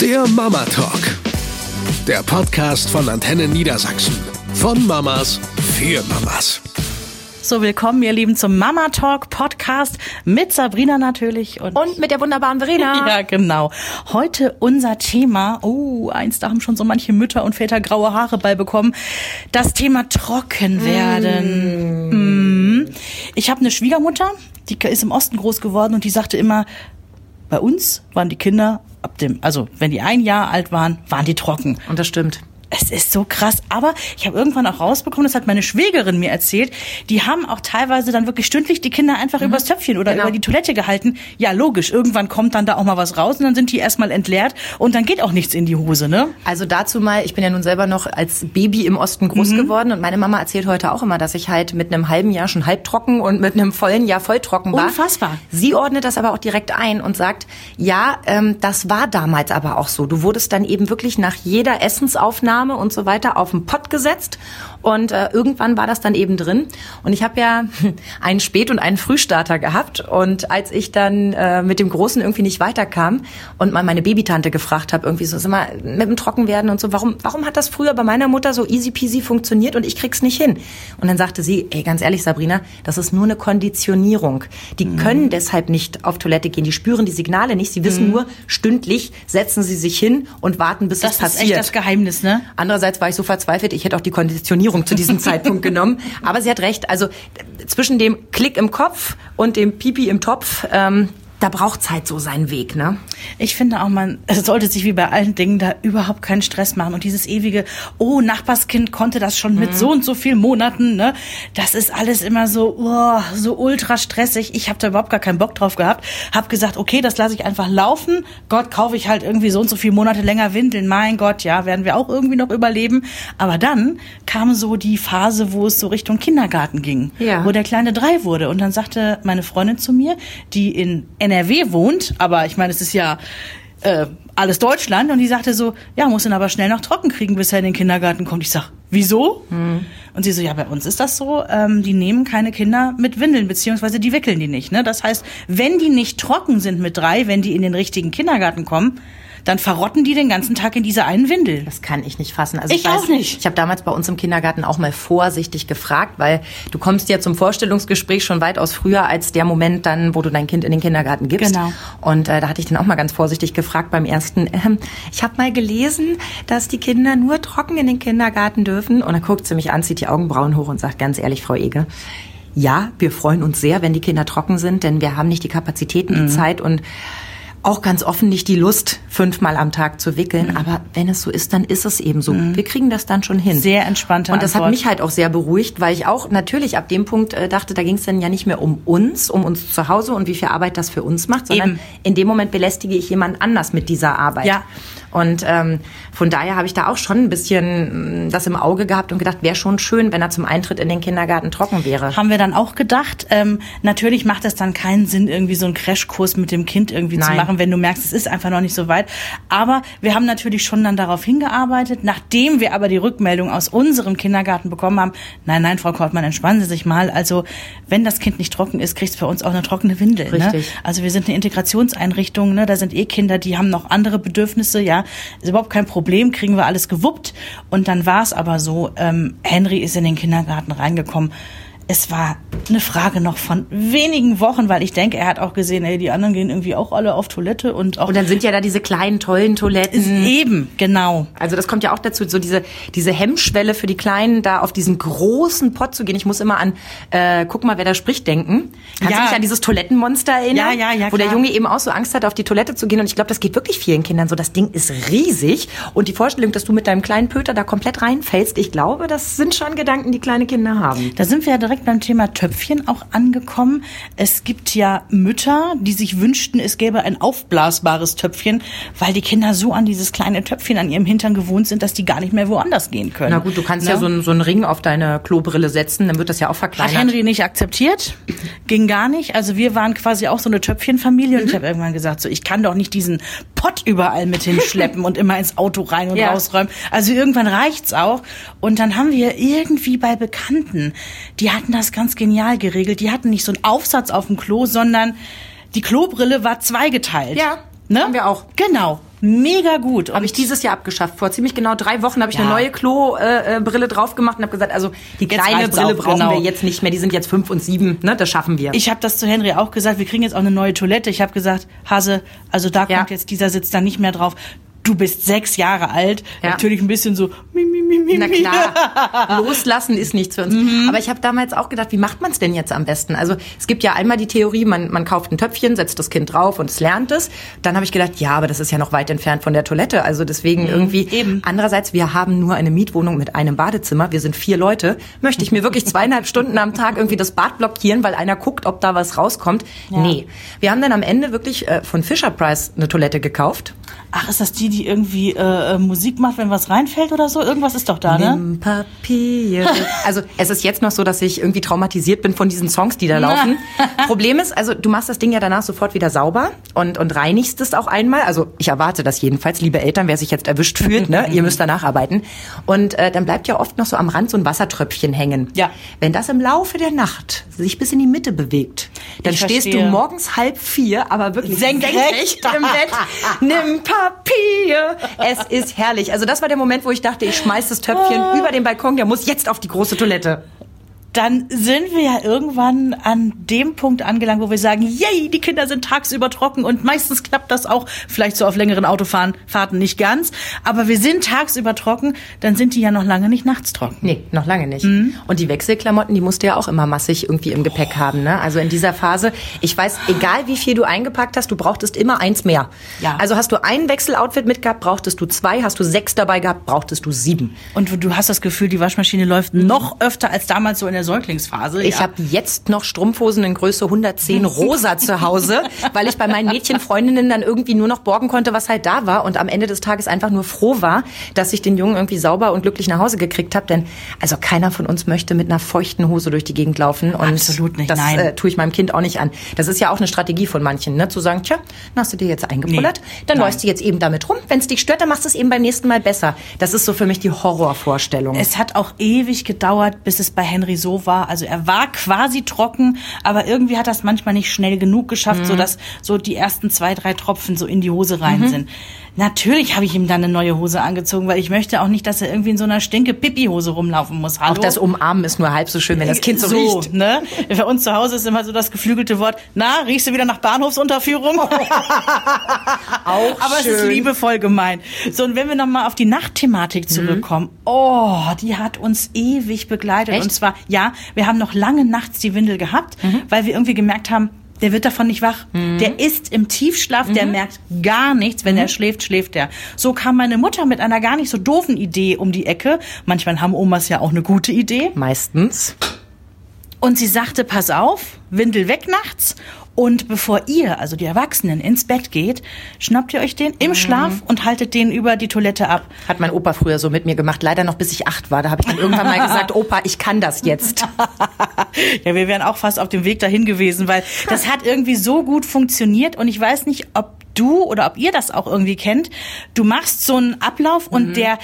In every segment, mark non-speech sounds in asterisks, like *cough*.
Der Mama Talk. Der Podcast von Antenne Niedersachsen. Von Mamas für Mamas. So, willkommen, ihr Lieben, zum Mama Talk Podcast mit Sabrina natürlich und, Und mit der wunderbaren Verena. *laughs* ja, genau. Heute unser Thema, oh, eins, da haben schon so manche Mütter und Väter graue Haare bei bekommen. Das Thema trocken werden. Mm. Ich habe eine Schwiegermutter, die ist im Osten groß geworden und die sagte immer, bei uns waren die Kinder dem, also wenn die ein Jahr alt waren, waren die trocken. Und das stimmt. Es ist so krass. Aber ich habe irgendwann auch rausbekommen, das hat meine Schwägerin mir erzählt, die haben auch teilweise dann wirklich stündlich die Kinder einfach übers Töpfchen oder Genau. über die Toilette gehalten. Ja, logisch. Irgendwann kommt dann da auch mal was raus und dann sind die erstmal entleert und dann geht auch nichts in die Hose, ne? Also dazu mal, ich bin ja nun selber noch als Baby im Osten groß geworden und meine Mama erzählt heute auch immer, dass ich halt mit einem halben Jahr schon halbtrocken und mit einem vollen Jahr volltrocken war. Unfassbar. Sie ordnet das aber auch direkt ein und sagt, ja, ähm, das war damals aber auch so. Du wurdest dann eben wirklich nach jeder Essensaufnahme und so weiter auf den Pott gesetzt und äh, irgendwann war das dann eben drin. Und ich habe ja *laughs* einen Spät- und einen Frühstarter gehabt und als ich dann äh, mit dem Großen irgendwie nicht weiterkam und mal meine Babytante gefragt habe, irgendwie so, sag mal, mit dem Trockenwerden und so, warum, warum hat das früher bei meiner Mutter so easy peasy funktioniert und ich krieg's nicht hin? Und dann sagte sie, ey, ganz ehrlich, Sabrina, das ist nur eine Konditionierung. Die Mhm. können deshalb nicht auf Toilette gehen, die spüren die Signale nicht, sie wissen nur, stündlich setzen sie sich hin und warten, bis Das es ist passiert. echt das Geheimnis, ne? Andererseits war ich so verzweifelt, ich hätte auch die Konditionierung zu diesem Zeitpunkt genommen. Aber sie hat recht. Also zwischen dem Klick im Kopf und dem Pipi im Topf, ähm, da braucht's halt so seinen Weg, ne? Ich finde auch, man es *laughs* sollte sich wie bei allen Dingen da überhaupt keinen Stress machen. Und dieses ewige, oh, Nachbarskind konnte das schon mit so und so vielen Monaten, ne? Das ist alles immer so, oh, so ultra stressig. Ich habe da überhaupt gar keinen Bock drauf gehabt. Hab gesagt, okay, das lasse ich einfach laufen. Gott, kaufe ich halt irgendwie so und so viele Monate länger Windeln. Mein Gott, ja, werden wir auch irgendwie noch überleben. Aber dann kam so die Phase, wo es so Richtung Kindergarten ging. Ja. Wo der Kleine drei wurde. Und dann sagte meine Freundin zu mir, die in NRW wohnt, aber ich meine, es ist ja äh, alles Deutschland, und die sagte so, ja, muss ihn aber schnell noch trocken kriegen, bis er in den Kindergarten kommt. Ich sag, wieso? Und sie so, ja, bei uns ist das so, ähm, die nehmen keine Kinder mit Windeln, beziehungsweise die wickeln die nicht. Ne? Das heißt, wenn die nicht trocken sind mit drei, wenn die in den richtigen Kindergarten kommen, dann verrotten die den ganzen Tag in dieser einen Windel. Das kann ich nicht fassen. Also Ich weiß, auch nicht. Ich habe damals bei uns im Kindergarten auch mal vorsichtig gefragt, weil du kommst ja zum Vorstellungsgespräch schon weitaus früher als der Moment dann, wo du dein Kind in den Kindergarten gibst. Genau. Und äh, da hatte ich dann auch mal ganz vorsichtig gefragt beim ersten. Ähm, ich habe mal gelesen, dass die Kinder nur trocken in den Kindergarten dürfen. Und dann guckt sie mich an, zieht die Augenbrauen hoch und sagt ganz ehrlich, Frau Ege. Ja, wir freuen uns sehr, wenn die Kinder trocken sind, denn wir haben nicht die Kapazitäten, Mhm. die Zeit und auch ganz offen nicht die Lust, fünfmal am Tag zu Mhm. wickeln. Aber wenn es so ist, dann ist es eben so. Wir kriegen das dann schon hin. Sehr entspannte Und das Antwort. hat mich halt auch sehr beruhigt, weil ich auch natürlich ab dem Punkt äh, dachte, da ging es dann ja nicht mehr um uns, um uns zu Hause und wie viel Arbeit das für uns macht, sondern Eben. in dem Moment belästige ich jemand anders mit dieser Arbeit. Ja. Und ähm, von daher habe ich da auch schon ein bisschen mh, das im Auge gehabt und gedacht, wäre schon schön, wenn er zum Eintritt in den Kindergarten trocken wäre. Haben wir dann auch gedacht. Ähm, natürlich macht es dann keinen Sinn, irgendwie so einen Crashkurs mit dem Kind irgendwie zu Nein. Machen, wenn du merkst, es ist einfach noch nicht so weit. Aber wir haben natürlich schon dann darauf hingearbeitet, nachdem wir aber die Rückmeldung aus unserem Kindergarten bekommen haben, nein, nein, Frau Kortmann, entspannen Sie sich mal. Also wenn das Kind nicht trocken ist, kriegt es bei uns auch eine trockene Windel. Ne? Also wir sind eine Integrationseinrichtung, ne? da sind eh Kinder, die haben noch andere Bedürfnisse, ja, ist überhaupt kein Problem, kriegen wir alles gewuppt. Und dann war es aber so, ähm, Henry ist in den Kindergarten reingekommen. Es war eine Frage noch von wenigen Wochen, weil ich denke, er hat auch gesehen, ey, die anderen gehen irgendwie auch alle auf Toilette und auch Und dann sind ja da diese kleinen, tollen Toiletten. eben, genau. Also das kommt ja auch dazu, so diese, diese Hemmschwelle für die Kleinen, da auf diesen großen Pott zu gehen. Ich muss immer an, äh, guck mal, wer da spricht, denken. Kannst Ja. du dich an dieses Toilettenmonster erinnern? Ja, ja, ja, Wo der klar. Junge eben auch so Angst hat, auf die Toilette zu gehen. Und ich glaube, das geht wirklich vielen Kindern so. Das Ding ist riesig. Und die Vorstellung, dass du mit deinem kleinen Pöter da komplett reinfällst, ich glaube, das sind schon Gedanken, die kleine Kinder haben. Da sind wir ja direkt beim Thema Töpfchen auch angekommen. Es gibt ja Mütter, die sich wünschten, es gäbe ein aufblasbares Töpfchen, weil die Kinder so an dieses kleine Töpfchen an ihrem Hintern gewohnt sind, dass die gar nicht mehr woanders gehen können. Na gut, du kannst Ne? ja so einen, so einen Ring auf deine Klobrille setzen, dann wird das ja auch Hat verkleinert. Henry nicht akzeptiert, ging gar nicht. Also wir waren quasi auch so eine Töpfchenfamilie und ich habe irgendwann gesagt, so ich kann doch nicht diesen Pott überall mit hinschleppen und immer ins Auto rein und Ja. rausräumen. Also irgendwann reicht's auch. Und dann haben wir irgendwie bei Bekannten, die hatten das ganz genial geregelt. Die hatten nicht so einen Aufsatz auf dem Klo, sondern die Klobrille war zweigeteilt. Ja, ne? haben wir auch. Genau. mega gut. Habe ich dieses Jahr abgeschafft. Vor ziemlich genau drei Wochen habe ich Ja. eine neue Klo-Brille äh, drauf gemacht und habe gesagt, also die Jetzt kleine Brille auch, brauchen genau. wir jetzt nicht mehr. Die sind jetzt fünf und sieben. Ne, das schaffen wir. Ich habe das zu Henry auch gesagt, wir kriegen jetzt auch eine neue Toilette. Ich habe gesagt, Hase, also da Ja. kommt jetzt dieser Sitz dann nicht mehr drauf. Du bist sechs Jahre alt. Ja. Natürlich ein bisschen so, mi, mi, mi, mi, Na klar, *laughs* loslassen ist nichts für uns. Aber ich habe damals auch gedacht, wie macht man es denn jetzt am besten? Also es gibt ja einmal die Theorie, man, man kauft ein Töpfchen, setzt das Kind drauf und es lernt es. Dann habe ich gedacht, ja, aber das ist ja noch weit entfernt von der Toilette. Also deswegen irgendwie. eben. Andererseits, wir haben nur eine Mietwohnung mit einem Badezimmer. Wir sind vier Leute. Möchte ich mir wirklich zweieinhalb *laughs* Stunden am Tag irgendwie das Bad blockieren, weil einer guckt, ob da was rauskommt? Nee. Wir haben dann am Ende wirklich äh, von Fisher Price eine Toilette gekauft. Ach, ist das die, die irgendwie äh, äh, Musik macht, wenn was reinfällt oder so? Irgendwas ist doch da, ne? Nimm Papier. *laughs* Also es ist jetzt noch so, dass ich irgendwie traumatisiert bin von diesen Songs, die da laufen. *laughs* Problem ist, also du machst das Ding ja danach sofort wieder sauber und, und reinigst es auch einmal. Also ich erwarte das jedenfalls, liebe Eltern, wer sich jetzt erwischt fühlt, ne? ihr müsst danach arbeiten. Und äh, dann bleibt ja oft noch so am Rand so ein Wassertröpfchen hängen. Ja. Wenn das im Laufe der Nacht sich bis in die Mitte bewegt, dann Ich stehst verstehe. du morgens halb vier, aber wirklich Senkrecht. im Bett. *laughs* Nimm Papier. Es ist herrlich. Also das war der Moment, wo ich dachte, ich schmeiß das Töpfchen Ah. über den Balkon, der muss jetzt auf die große Toilette. Dann sind wir ja irgendwann an dem Punkt angelangt, wo wir sagen, yay, die Kinder sind tagsüber trocken und meistens klappt das auch, vielleicht so auf längeren Autofahrten nicht ganz, aber wir sind tagsüber trocken, dann sind die ja noch lange nicht nachts trocken. Nee, noch lange nicht. Mhm. Und die Wechselklamotten, die musst du ja auch immer massig irgendwie im Gepäck haben. Ne? Also in dieser Phase, ich weiß, egal wie viel du eingepackt hast, du brauchtest immer eins mehr. Ja. Also hast du ein Wechseloutfit mitgehabt, brauchtest du zwei. Hast du sechs dabei gehabt, brauchtest du sieben. Und du hast das Gefühl, die Waschmaschine läuft noch öfter als damals so in der Säuglingsphase. Ich ja. habe jetzt noch Strumpfhosen in Größe 110 rosa zu Hause, *laughs* weil ich bei meinen Mädchenfreundinnen dann irgendwie nur noch borgen konnte, was halt da war und am Ende des Tages einfach nur froh war, dass ich den Jungen irgendwie sauber und glücklich nach Hause gekriegt habe. Denn also keiner von uns möchte mit einer feuchten Hose durch die Gegend laufen und Absolut nicht, das nein. Äh, tue ich meinem Kind auch nicht an. Das ist ja auch eine Strategie von manchen, ne? zu sagen, tja, dann hast du dir jetzt eingepullert, Nee, dann nein. läufst du jetzt eben damit rum. Wenn es dich stört, dann machst du es eben beim nächsten Mal besser. Das ist so für mich die Horrorvorstellung. Es hat auch ewig gedauert, bis es bei Henry so war. Also er war quasi trocken, aber irgendwie hat das manchmal nicht schnell genug geschafft, so dass so die ersten zwei, drei Tropfen so in die Hose rein sind. Natürlich habe ich ihm dann eine neue Hose angezogen, weil ich möchte auch nicht, dass er irgendwie in so einer stinke Pipi-Hose rumlaufen muss. Hallo? auch das Umarmen ist nur halb so schön, wenn das Kind so, so riecht. ne? Bei uns zu Hause ist immer so das geflügelte Wort, na, riechst du wieder nach Bahnhofsunterführung? *laughs* Auch Aber es ist schön. liebevoll gemeint. So, und wenn wir nochmal auf die Nachtthematik zurückkommen, oh, die hat uns ewig begleitet. Echt? Und zwar, ja, wir haben noch lange nachts die Windel gehabt, weil wir irgendwie gemerkt haben, der wird davon nicht wach. Der ist im Tiefschlaf, der merkt gar nichts. Wenn er schläft, schläft er. So kam meine Mutter mit einer gar nicht so doofen Idee um die Ecke. Manchmal haben Omas ja auch eine gute Idee. Meistens. Und sie sagte, pass auf, Windel weg nachts. Und bevor ihr, also die Erwachsenen, ins Bett geht, schnappt ihr euch den im Schlaf und haltet den über die Toilette ab. Hat mein Opa früher so mit mir gemacht. Leider noch bis ich acht war. Da habe ich dann irgendwann mal gesagt, *laughs* Opa, ich kann das jetzt. *laughs* Ja, wir wären auch fast auf dem Weg dahin gewesen, weil das hat irgendwie so gut funktioniert und ich weiß nicht, ob du oder ob ihr das auch irgendwie kennt. Du machst so einen Ablauf und der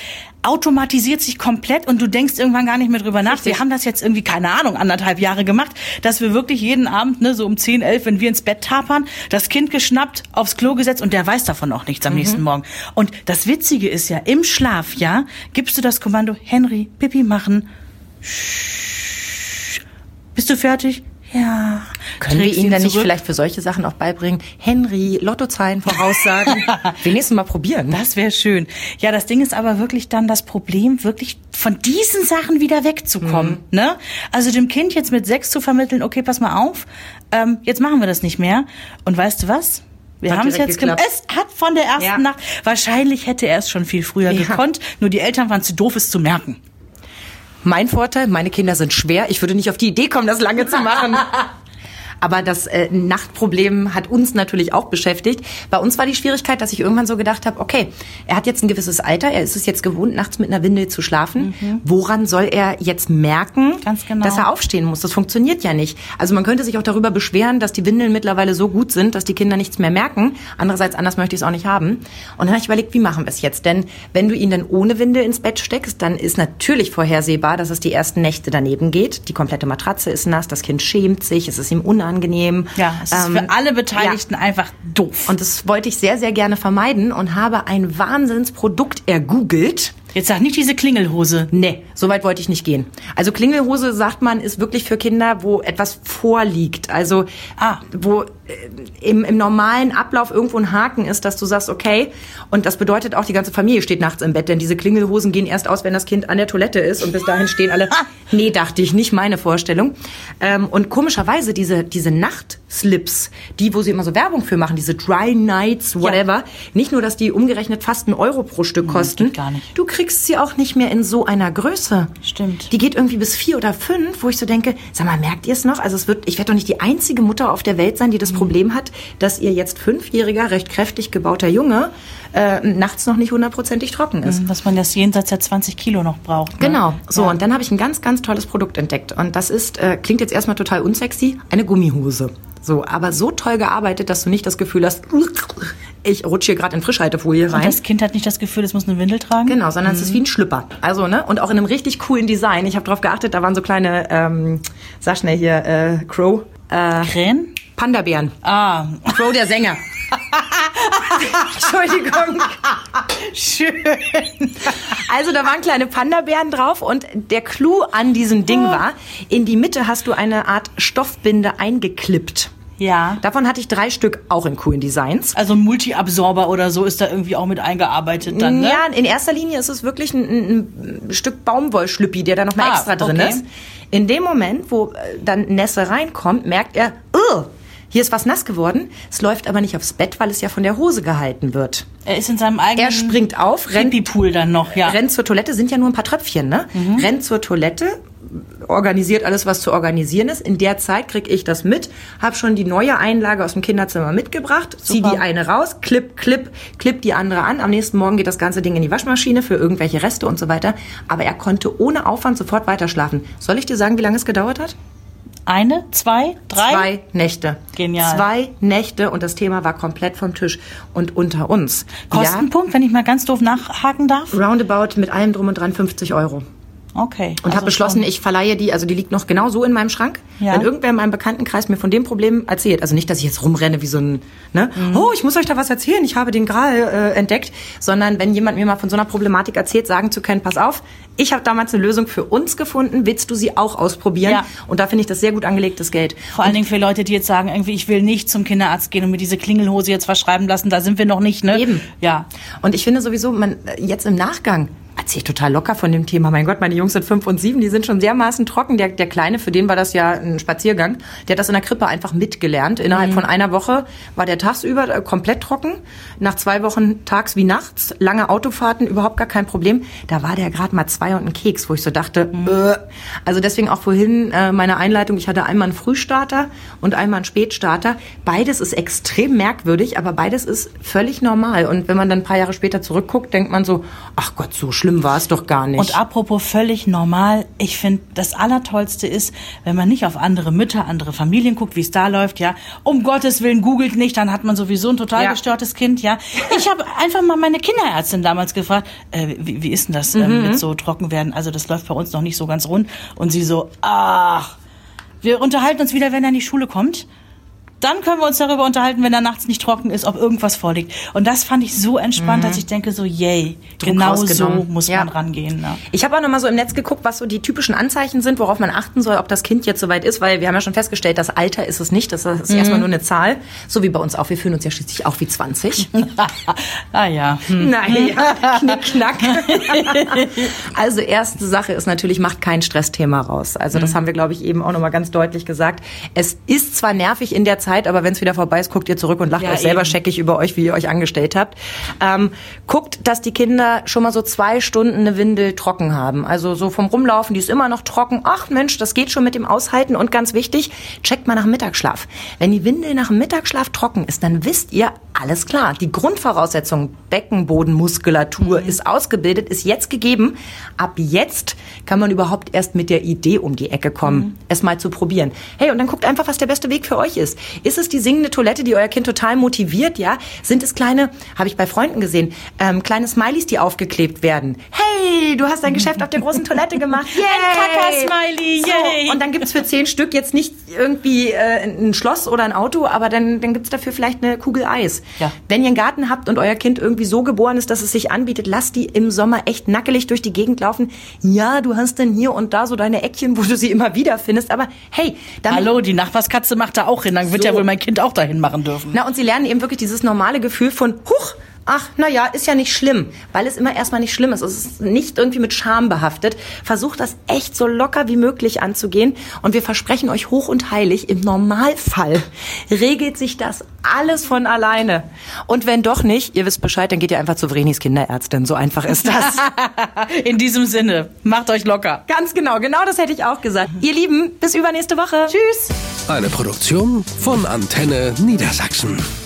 automatisiert sich komplett und du denkst irgendwann gar nicht mehr drüber nach. Wir haben das jetzt irgendwie, keine Ahnung, anderthalb Jahre gemacht, dass wir wirklich jeden Abend, ne, so um 10, 11, wenn wir ins Bett tapern, das Kind geschnappt, aufs Klo gesetzt und der weiß davon auch nichts am nächsten Morgen. Und das Witzige ist ja, im Schlaf, ja, gibst du das Kommando, Henry, Pipi machen, bist du fertig? Ja. Können wir ihm ihn dann nicht vielleicht für solche Sachen auch beibringen? Henry, Lottozahlen voraussagen. *laughs* Wenigstens mal probieren. Das wäre schön. Ja, das Ding ist aber wirklich dann das Problem, wirklich von diesen Sachen wieder wegzukommen. Mhm. Ne? Also dem Kind jetzt mit sechs zu vermitteln, okay, pass mal auf, ähm, jetzt machen wir das nicht mehr. Und weißt du was? Wir haben es jetzt geklappt. Es hat von der ersten Ja. Nacht. Wahrscheinlich hätte er es schon viel früher Ja. gekonnt. Nur die Eltern waren zu doof, es zu merken. Mein Vorteil, meine Kinder sind schwer. Ich würde nicht auf die Idee kommen, das lange zu machen. *laughs* Aber das äh, Nachtproblem hat uns natürlich auch beschäftigt. Bei uns war die Schwierigkeit, dass ich irgendwann so gedacht habe, okay, er hat jetzt ein gewisses Alter, er ist es jetzt gewohnt, nachts mit einer Windel zu schlafen. Woran soll er jetzt merken, Mhm. Genau. dass er aufstehen muss? Das funktioniert ja nicht. Also man könnte sich auch darüber beschweren, dass die Windeln mittlerweile so gut sind, dass die Kinder nichts mehr merken. Andererseits, anders möchte ich es auch nicht haben. Und dann habe ich überlegt, wie machen wir es jetzt? Denn wenn du ihn dann ohne Windel ins Bett steckst, dann ist natürlich vorhersehbar, dass es die ersten Nächte daneben geht. Die komplette Matratze ist nass, das Kind schämt sich, es ist ihm unangenehm. Unangenehm. Ja, es ist Ähm, für alle Beteiligten einfach doof. Und das wollte ich sehr, sehr gerne vermeiden und habe ein Wahnsinnsprodukt ergoogelt. Jetzt sag nicht diese Klingelhose. Nee, so weit wollte ich nicht gehen. Also Klingelhose, sagt man, ist wirklich für Kinder, wo etwas vorliegt. Also Ah. wo äh, im, im normalen Ablauf irgendwo ein Haken ist, dass du sagst, okay, und das bedeutet auch, die ganze Familie steht nachts im Bett, denn diese Klingelhosen gehen erst aus, wenn das Kind an der Toilette ist und bis dahin stehen alle. *laughs* nee, dachte ich, nicht meine Vorstellung. Ähm, und komischerweise diese, diese Nachtslips, die, wo sie immer so Werbung für machen, diese Dry Nights, whatever, nicht nur, dass die umgerechnet fast einen Euro pro Stück kosten, geht gar nicht. du kriegst sie auch nicht mehr in so einer Größe. Stimmt. Die geht irgendwie bis vier oder fünf, wo ich so denke, sag mal, merkt ihr es noch? Also es wird, ich werde doch nicht die einzige Mutter auf der Welt sein, die das Mhm. Problem hat, dass ihr jetzt fünfjähriger, recht kräftig gebauter Junge äh, nachts noch nicht hundertprozentig trocken ist. Dass man das jenseits der 20 Kilo noch braucht. Ne? Genau. So, und dann habe ich ein ganz, ganz tolles Produkt entdeckt. Und das ist, äh, klingt jetzt erstmal total unsexy, eine Gummihose. So, aber so toll gearbeitet, dass du nicht das Gefühl hast, ich rutsche hier gerade in Frischhaltefolie Und rein. das Kind hat nicht das Gefühl, es muss eine Windel tragen. Genau, sondern es ist wie ein Schlüpper. Also, ne? Und auch in einem richtig coolen Design. Ich habe darauf geachtet, da waren so kleine, ähm, sag schnell hier, äh, Crow, äh, Krähen? Panda-Bären. Ah, Crow der Sänger. *laughs* Entschuldigung. schön. Also da waren kleine Panda-Bären drauf und der Clou an diesem Ding war, in die Mitte hast du eine Art Stoffbinde eingeklippt. Ja. Davon hatte ich drei Stück auch in coolen Designs. Also ein Multi-Absorber oder so ist da irgendwie auch mit eingearbeitet dann, ne? Ja, in erster Linie ist es wirklich ein, ein, Stück Baumwollschlüppi, der da noch mal Ah, extra drin okay. ist. In dem Moment, wo äh, dann Nässe reinkommt, merkt er, "Ugh, hier ist was nass geworden. Es läuft aber nicht aufs Bett, weil es ja von der Hose gehalten wird. Er ist in seinem eigenen Er springt auf, rennt dann noch, ja. rennt zur Toilette, sind ja nur ein paar Tröpfchen, ne? Mhm. Rennt zur Toilette, organisiert alles, was zu organisieren ist. In der Zeit krieg ich das mit, habe schon die neue Einlage aus dem Kinderzimmer mitgebracht, zieh Super. die eine raus, klipp, klipp, klipp die andere an. Am nächsten Morgen geht das ganze Ding in die Waschmaschine für irgendwelche Reste und so weiter. Aber er konnte ohne Aufwand sofort weiter schlafen. Soll ich dir sagen, wie lange es gedauert hat? Eine, zwei, drei? Zwei Nächte. Genial. Zwei Nächte und das Thema war komplett vom Tisch. Und unter uns. Kostenpunkt, wenn ich mal ganz doof nachhaken darf? Ja, roundabout mit allem drum und dran 50 Euro. Okay. Und also habe beschlossen, schon. ich verleihe die, also die liegt noch genau so in meinem Schrank. Ja. Wenn irgendwer in meinem Bekanntenkreis mir von dem Problem erzählt, also nicht, dass ich jetzt rumrenne wie so ein, ne, Mhm. oh, ich muss euch da was erzählen, ich habe den Gral äh, entdeckt, sondern wenn jemand mir mal von so einer Problematik erzählt, sagen zu können, pass auf, ich habe damals eine Lösung für uns gefunden, willst du sie auch ausprobieren? Ja. Und da finde ich das sehr gut angelegtes Geld. Vor allen Dingen für Leute, die jetzt sagen, irgendwie, ich will nicht zum Kinderarzt gehen und mir diese Klingelhose jetzt verschreiben lassen, da sind wir noch nicht, ne? Eben. Ja. Und ich finde sowieso, man jetzt im Nachgang erzähle ich total locker von dem Thema. Mein Gott, meine Jungs sind fünf und sieben, die sind schon dermaßen trocken. Der, der Kleine, für den war das ja ein Spaziergang. Der hat das in der Krippe einfach mitgelernt. Innerhalb von einer Woche war der tagsüber äh, komplett trocken. Nach zwei Wochen tags wie nachts, lange Autofahrten, überhaupt gar kein Problem. Da war der gerade mal zwei und ein Keks, wo ich so dachte, äh. also deswegen auch vorhin äh, meine Einleitung. Ich hatte einmal einen Frühstarter und einmal einen Spätstarter. Beides ist extrem merkwürdig, aber beides ist völlig normal. Und wenn man dann ein paar Jahre später zurückguckt, denkt man so, ach Gott, so schlimm war es doch gar nicht. Und apropos völlig normal, ich finde, das Allertollste ist, wenn man nicht auf andere Mütter, andere Familien guckt, wie es da läuft, ja. Um Gottes Willen, googelt nicht, dann hat man sowieso ein total Ja. gestörtes Kind, ja. Ich habe einfach mal meine Kinderärztin damals gefragt, äh, wie, wie ist denn das ähm, Mhm. mit so trocken werden? Also das läuft bei uns noch nicht so ganz rund. Und sie so, ach, wir unterhalten uns wieder, wenn er in die Schule kommt. Dann können wir uns darüber unterhalten, wenn er nachts nicht trocken ist, ob irgendwas vorliegt. Und das fand ich so entspannt, dass ich denke so, yay, Druck genau so muss Ja. man rangehen. Ne? Ich habe auch noch mal so im Netz geguckt, was so die typischen Anzeichen sind, worauf man achten soll, ob das Kind jetzt soweit ist, weil wir haben ja schon festgestellt, das Alter ist es nicht, das ist Mhm. erstmal nur eine Zahl, so wie bei uns auch. Wir fühlen uns ja schließlich auch wie 20. *laughs* ah ja. Hm. Naja, *laughs* knick, knack. *laughs* also erste Sache ist natürlich, macht kein Stressthema raus. Also Mhm. das haben wir, glaube ich, eben auch nochmal ganz deutlich gesagt. Es ist zwar nervig in der Zeit, aber wenn es wieder vorbei ist, guckt ihr zurück und lacht Ja, euch selber eben. scheckig über euch, wie ihr euch angestellt habt. Ähm, guckt, dass die Kinder schon mal so zwei Stunden eine Windel trocken haben. Also so vom Rumlaufen, die ist immer noch trocken. Ach Mensch, das geht schon mit dem Aushalten. Und ganz wichtig, checkt mal nach dem Mittagsschlaf. Wenn die Windel nach dem Mittagsschlaf trocken ist, dann wisst ihr, alles klar. Die Grundvoraussetzung, Beckenbodenmuskulatur ist ausgebildet, ist jetzt gegeben. Ab jetzt kann man überhaupt erst mit der Idee um die Ecke kommen, es mal zu probieren. Hey, und dann guckt einfach, was der beste Weg für euch ist. Ist es die singende Toilette, die euer Kind total motiviert, ja? Sind es kleine, habe ich bei Freunden gesehen, ähm, kleine Smileys, die aufgeklebt werden? Hey, yay, du hast dein Geschäft auf der großen Toilette gemacht. *laughs* Yay. Ein Kaka-Smiley, yay. So, und dann gibt's für zehn Stück jetzt nicht irgendwie äh, ein Schloss oder ein Auto, aber dann, dann gibt's dafür vielleicht eine Kugel Eis. Ja. Wenn ihr einen Garten habt und euer Kind irgendwie so geboren ist, dass es sich anbietet, lasst die im Sommer echt nackelig durch die Gegend laufen. Ja, du hast dann hier und da so deine Eckchen, wo du sie immer wieder findest, aber hey, Hallo, die Nachbarskatze macht da auch hin. Dann wird So. ja wohl mein Kind auch dahin machen dürfen. Na, und sie lernen eben wirklich dieses normale Gefühl von, huch, ach, na ja, ist ja nicht schlimm, weil es immer erstmal nicht schlimm ist. Es ist nicht irgendwie mit Scham behaftet. Versucht das echt so locker wie möglich anzugehen und wir versprechen euch hoch und heilig, im Normalfall *laughs* regelt sich das alles von alleine. Und wenn doch nicht, ihr wisst Bescheid, dann geht ihr einfach zu Vrenis Kinderärztin. So einfach ist das. *laughs* In diesem Sinne, macht euch locker. Ganz genau, genau das hätte ich auch gesagt. Ihr Lieben, bis übernächste Woche. Tschüss. Eine Produktion von Antenne Niedersachsen.